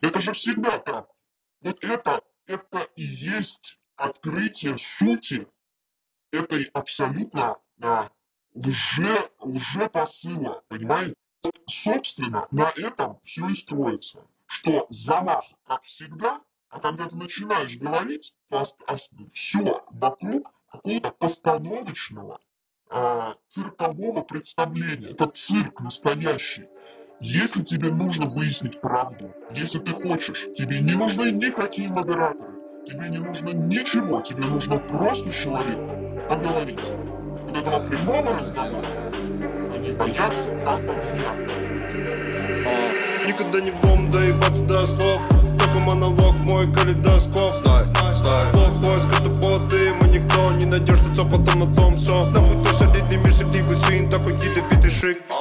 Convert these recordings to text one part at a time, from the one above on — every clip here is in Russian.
Это же всегда так. Вот это, это и есть открытие сути этой абсолютно да, лже, лжепосыла, понимаете? Собственно, на этом все и строится. Что замах, как всегда, а когда ты начинаешь говорить, то все вокруг какого-то постановочного, э, циркового представления. Это цирк настоящий. Если тебе нужно выяснить правду, если ты хочешь, тебе не нужны никакие модераторы, тебе не нужно ничего, тебе нужно просто с человеком поговорить. Вот этого прямого разговора они боятся как а, Никогда не бом доебаться до слов Только монолог, мой калейдоскоп. Знай, знай Блок, поиск, это боты Мы никто не найдешь лицо, потом на том все Нахуй то солидный мир, сективый сын Такой ядовитый шик. Липких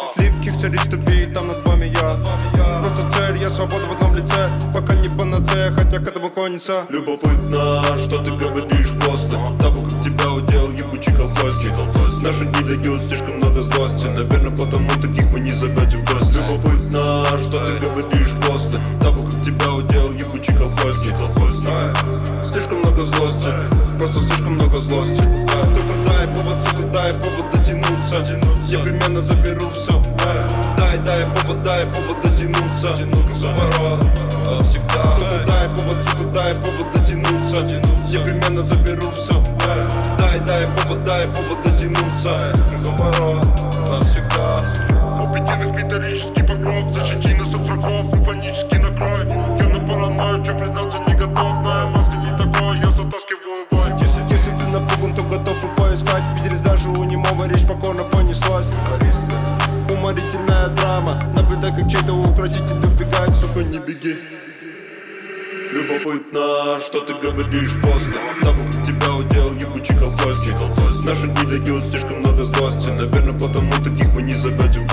панацея, хотя к этому клонится Любопытно, что ты говоришь после Того, как тебя удел ебучий колхозник. Наши не дают слишком много сука, не беги. Любопытно, что ты говоришь после Того, как тебя удел ебучий колхозник. Наши не дают слишком много злости. Наверное, потому таких мы не забудем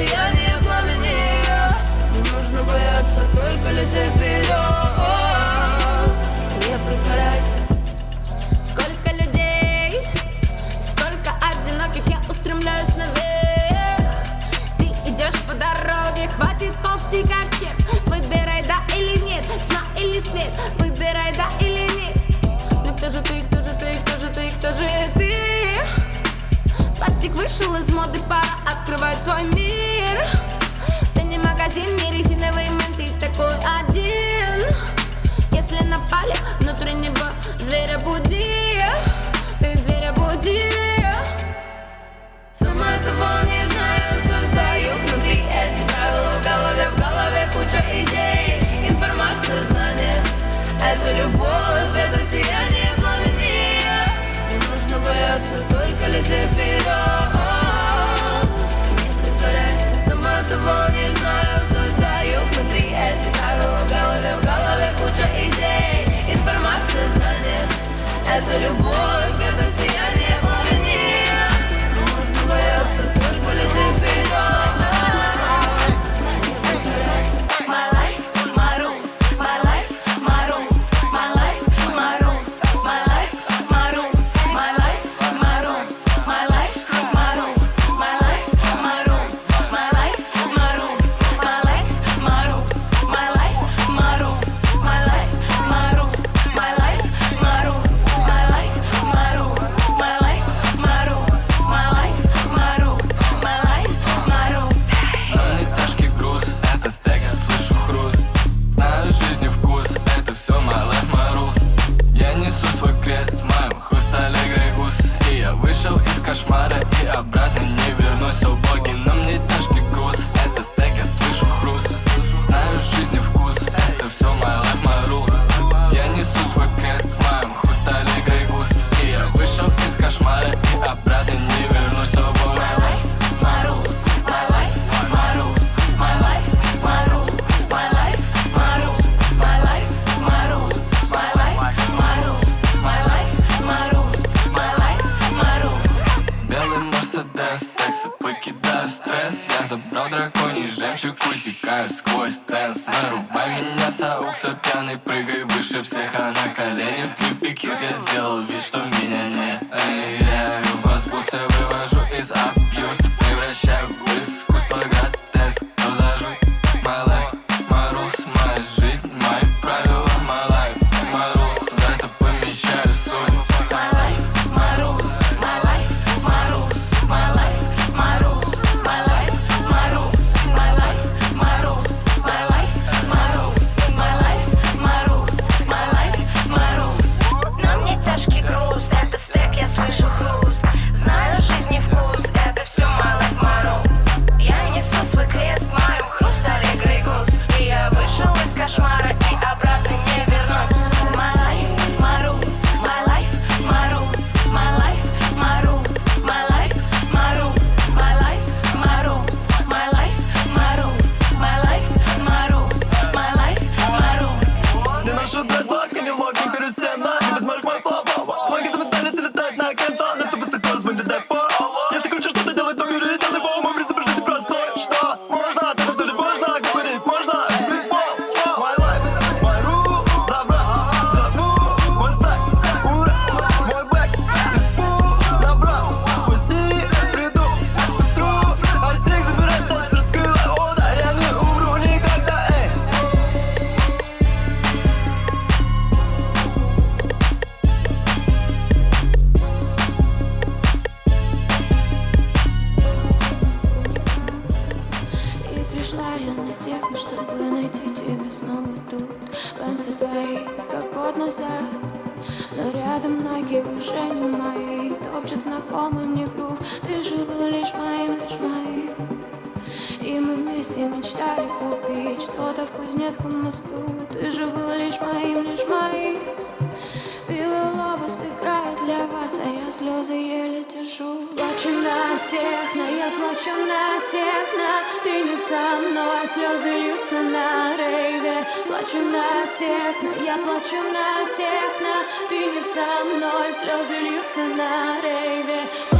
любовь, это решил из моды пора открывать свой мир. Ты не магазин, не резиновый мэн, ты такой один. Если напали, внутреннего зверя буди. Ты зверя буди. Сама того не знаю, создаю внутри эти правила В голове, в голове куча идей. Информация, знания. Это любовь, это сияние пламени. Не нужно бояться, только лететь вперед? Это любовь, это сияние. the that еле тяжу. Плачу на техно, я плачу на техно Ты не со мной, слезы льются на рейве. Плачу на техно, я плачу на техно Ты не со мной, слезы льются на рейве.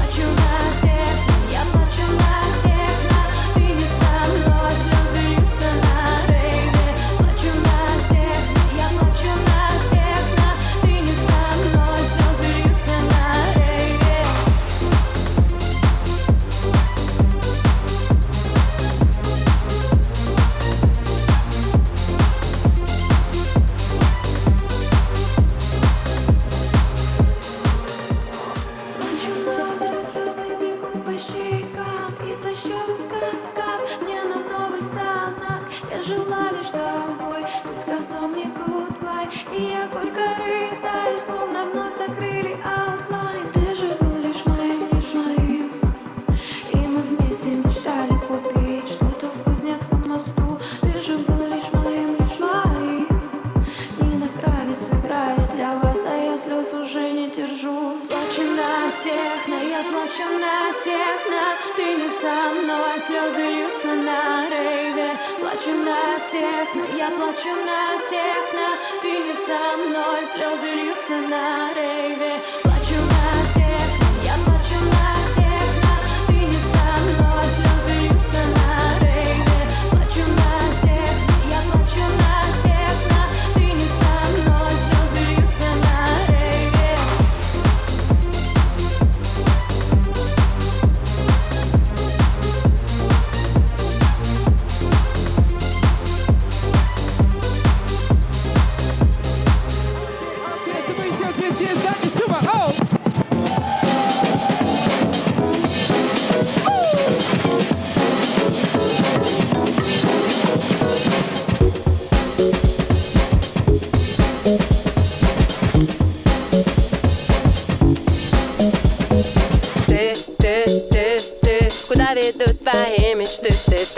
Техно, я плачу на техно. Ты не со мной, слезы льются на рейве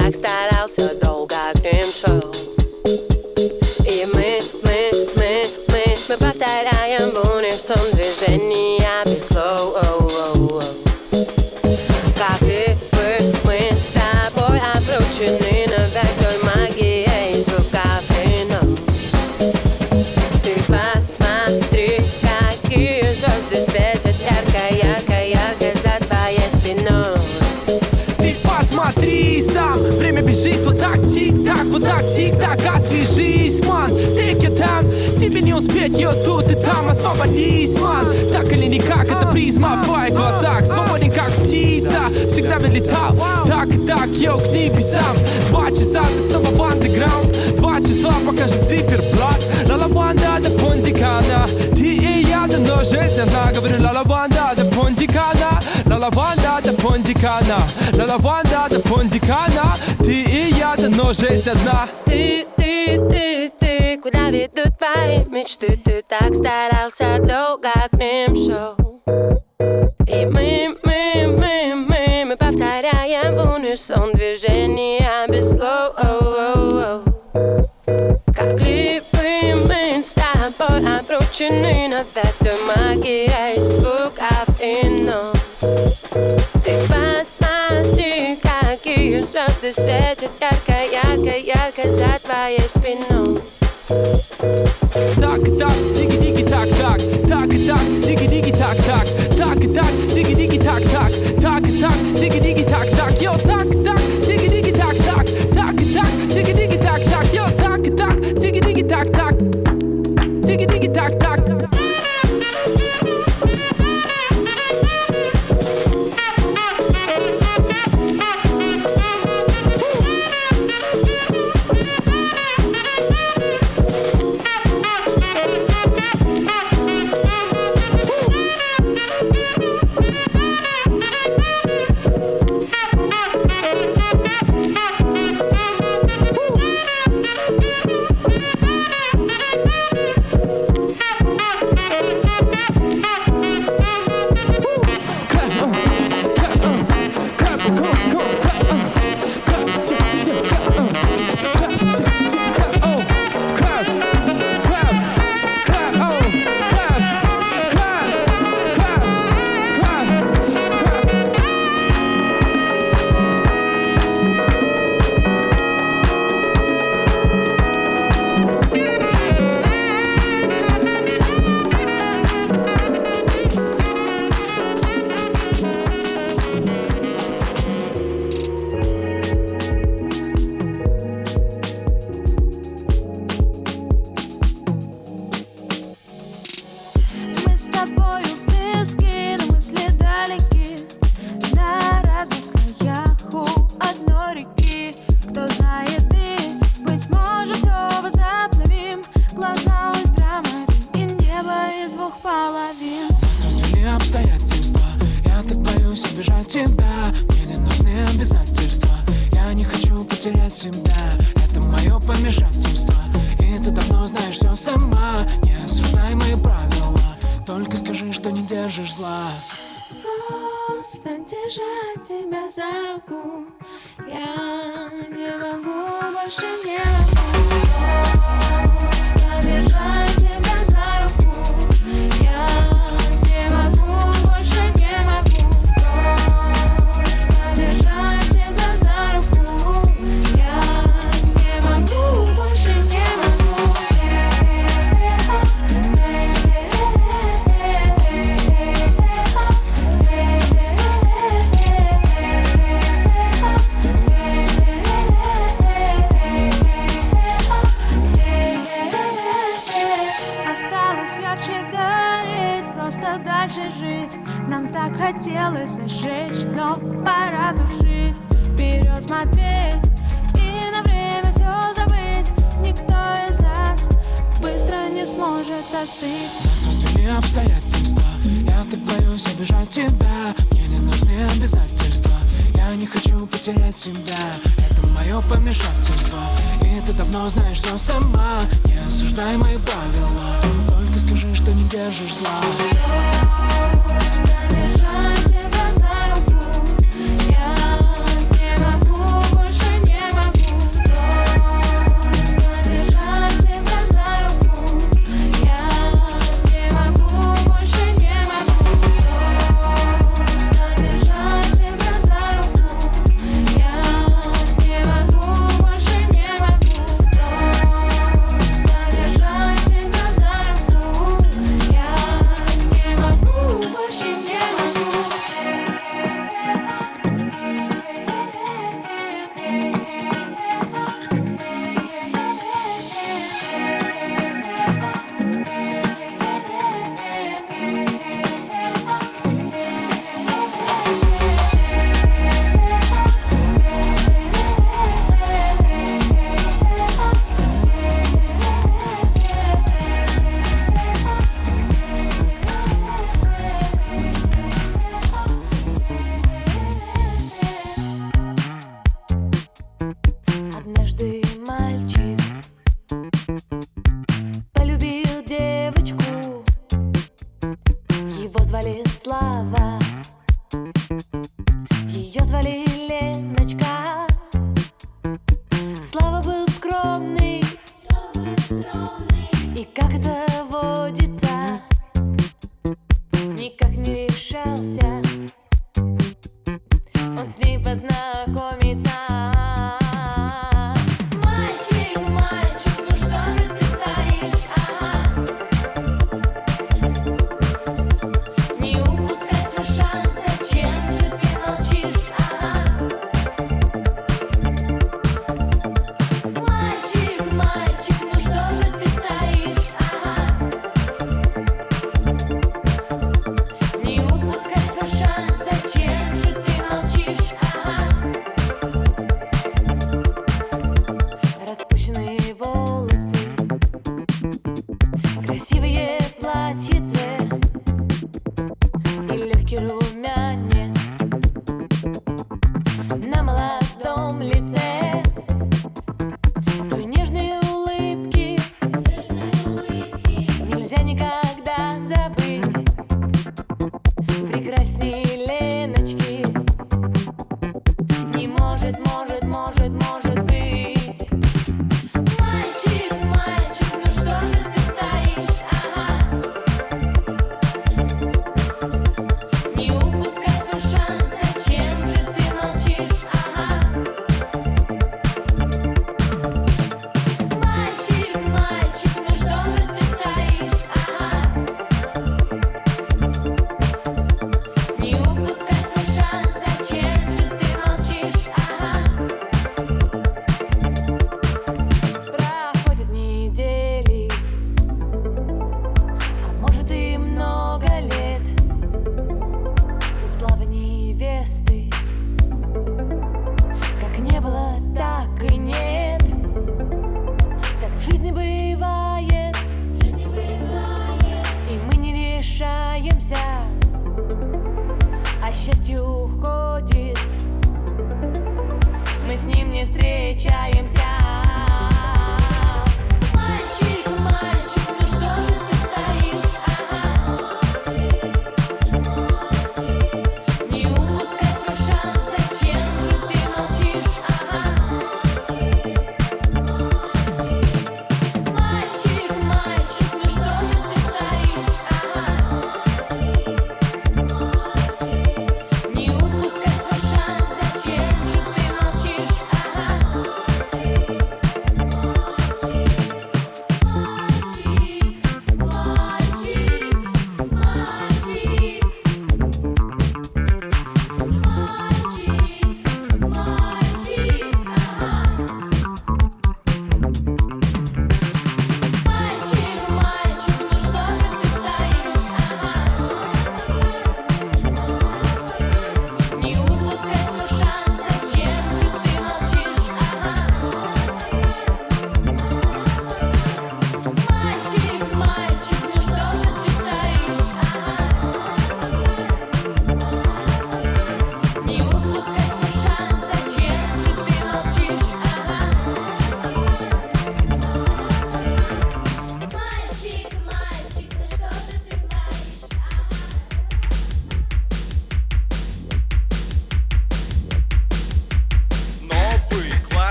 мечты? Ты так старался ман. Так или никак, это призма в твоих глазах. Свободен как птица, всегда вылетал Так и так, йоу, к небесам Два часа, ты снова в андеграунд. Два числа покажет циферблат. Лалабанда до Пондикана. Ты и я, да но жизнь одна Говорю, лалабанда до Пондикана. Лалабанда до Пондикана. Лалабанда до Пондикана. Ты и я, да но жизнь одна ты, ты, ты, куда ведут твои мечты? Ты так старался, долго к ним шел. И мы, мы, мы, мы, мы повторяем в унисон движения без слов. Оу, оу, оу. Как клипы мы с тобой обручены навек той магией звуков ином. Ты посмотри, какие звезды светят ярко, ярко, ярко за твоей спиной. Так Только скажи, что не держишь зла. Просто держать тебя за руку Я не могу, больше не могу. Просто держать хотелось сжечь, но пора тушить, вперед смотреть и на время все забыть. Никто из нас быстро не сможет остыть. Нас развели обстоятельства, я так боюсь обижать тебя. Мне не нужны обязательства, я не хочу потерять себя. Это мое помешательство, и ты давно знаешь все сама. Не осуждай мои правила, только скажи, что не держишь зла. Станешь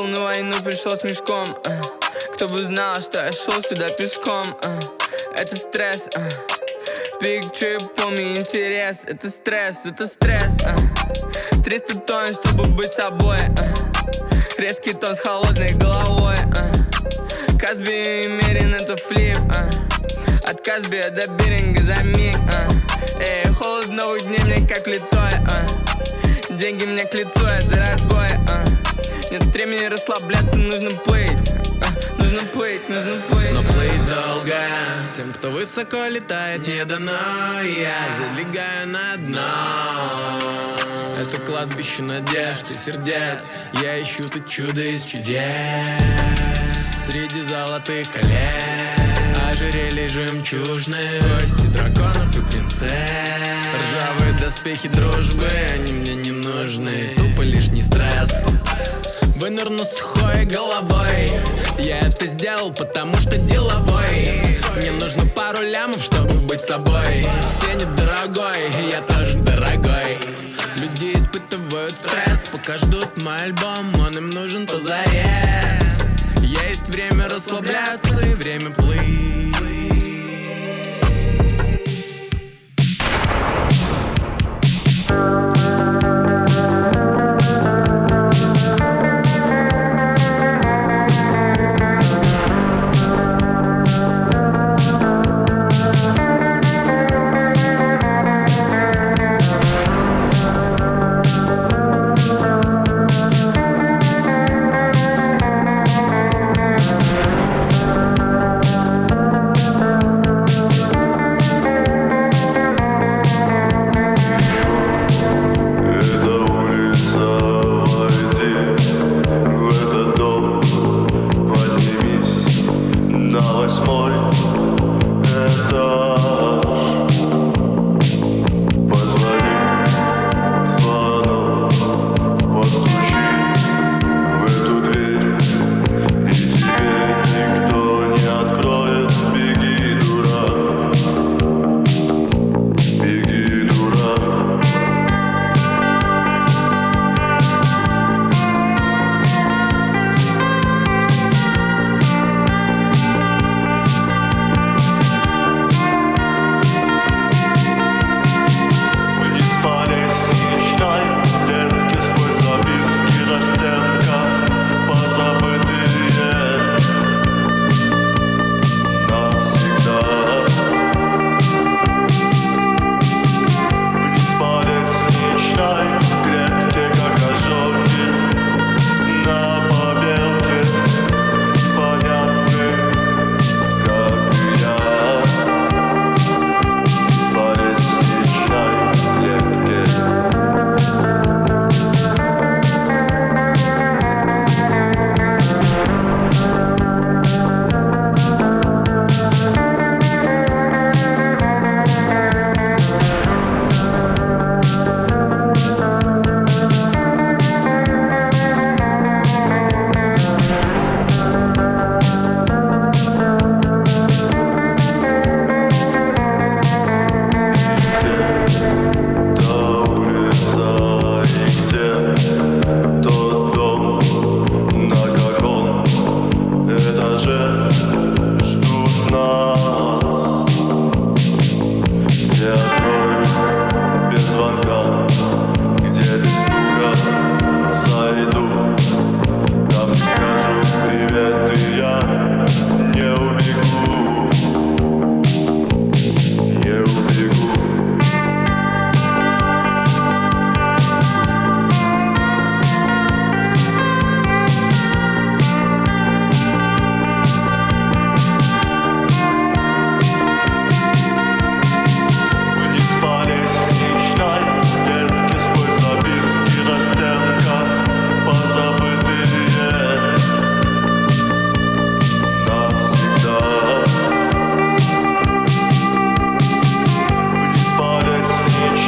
Уехал на войну, пришел с мешком э. Кто бы знал, что я шел сюда пешком э. Это стресс э. Big trip, помни интерес Это стресс, это стресс э. 300 тонн, чтобы быть собой. Резкий тон с холодной головой. Казби мерен, это флип. От Казби до Биринга за миг. Эй, холод новых дней мне как литой. Деньги мне к лицу, я дорогой. Нет времени расслабляться, нужно плыть. Э. Нужно плыть, нужно плыть. Но плыть долго Тем, кто высоко летает, не дано Я залегаю на дно. Это кладбище надежд и сердец. Я ищу тут чудо из чудес. Среди золотых колец. Ожерелье жемчужные Кости драконов и принцесс. Ржавые доспехи дружбы Они мне не нужны. Тупо лишний стресс Вынырну сухой головой Я это сделал, потому что деловой. Мне нужно пару лямов, чтобы быть собой. Сеня дорогой, я тоже дорогой. Люди испытывают стресс Пока ждут мой альбом, он им нужен позарез. Есть время расслабляться и время плыть.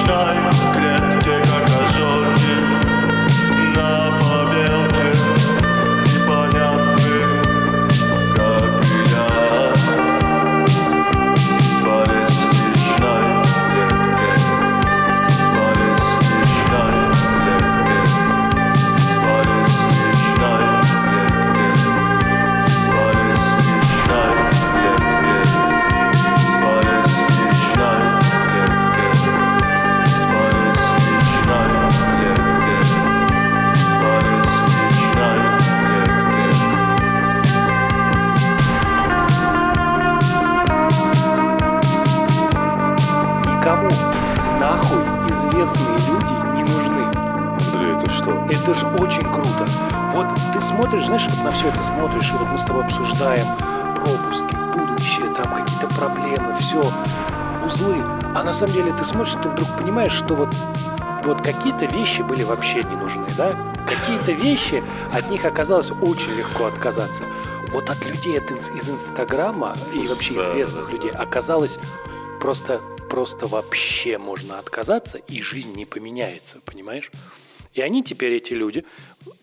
None. Самом деле ты смотришь, ты вдруг понимаешь, что вот, вот какие-то вещи были вообще не нужны, да? Какие-то вещи, от них оказалось очень легко отказаться. Вот от людей от из Инстаграма и вообще Да, известных да. людей оказалось просто, просто вообще можно отказаться, и жизнь не поменяется, понимаешь? И они теперь, эти люди,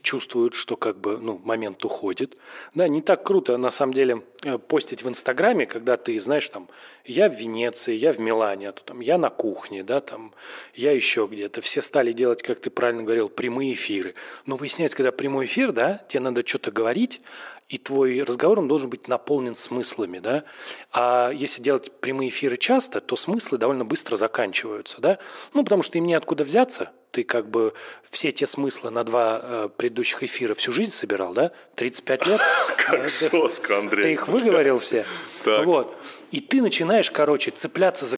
чувствуют, что как бы, ну, момент уходит. Да, не так круто, на самом деле, э, постить в Инстаграме, когда ты, знаешь, там, я в Венеции, я в Милане, а то там, я на кухне, да, там, я еще где-то. Все стали делать, как ты правильно говорил, прямые эфиры. Но выясняется, когда прямой эфир, да, тебе надо что-то говорить, и твой разговор он должен быть наполнен смыслами, да. А если делать прямые эфиры часто, то смыслы довольно быстро заканчиваются, да. Ну, потому что им неоткуда взяться. Ты как бы все те смыслы на два э, предыдущих эфира всю жизнь собирал, да? 35 лет. Как жестко, Андрей. Ты их выговорил все. Вот. И ты начинаешь, короче, цепляться за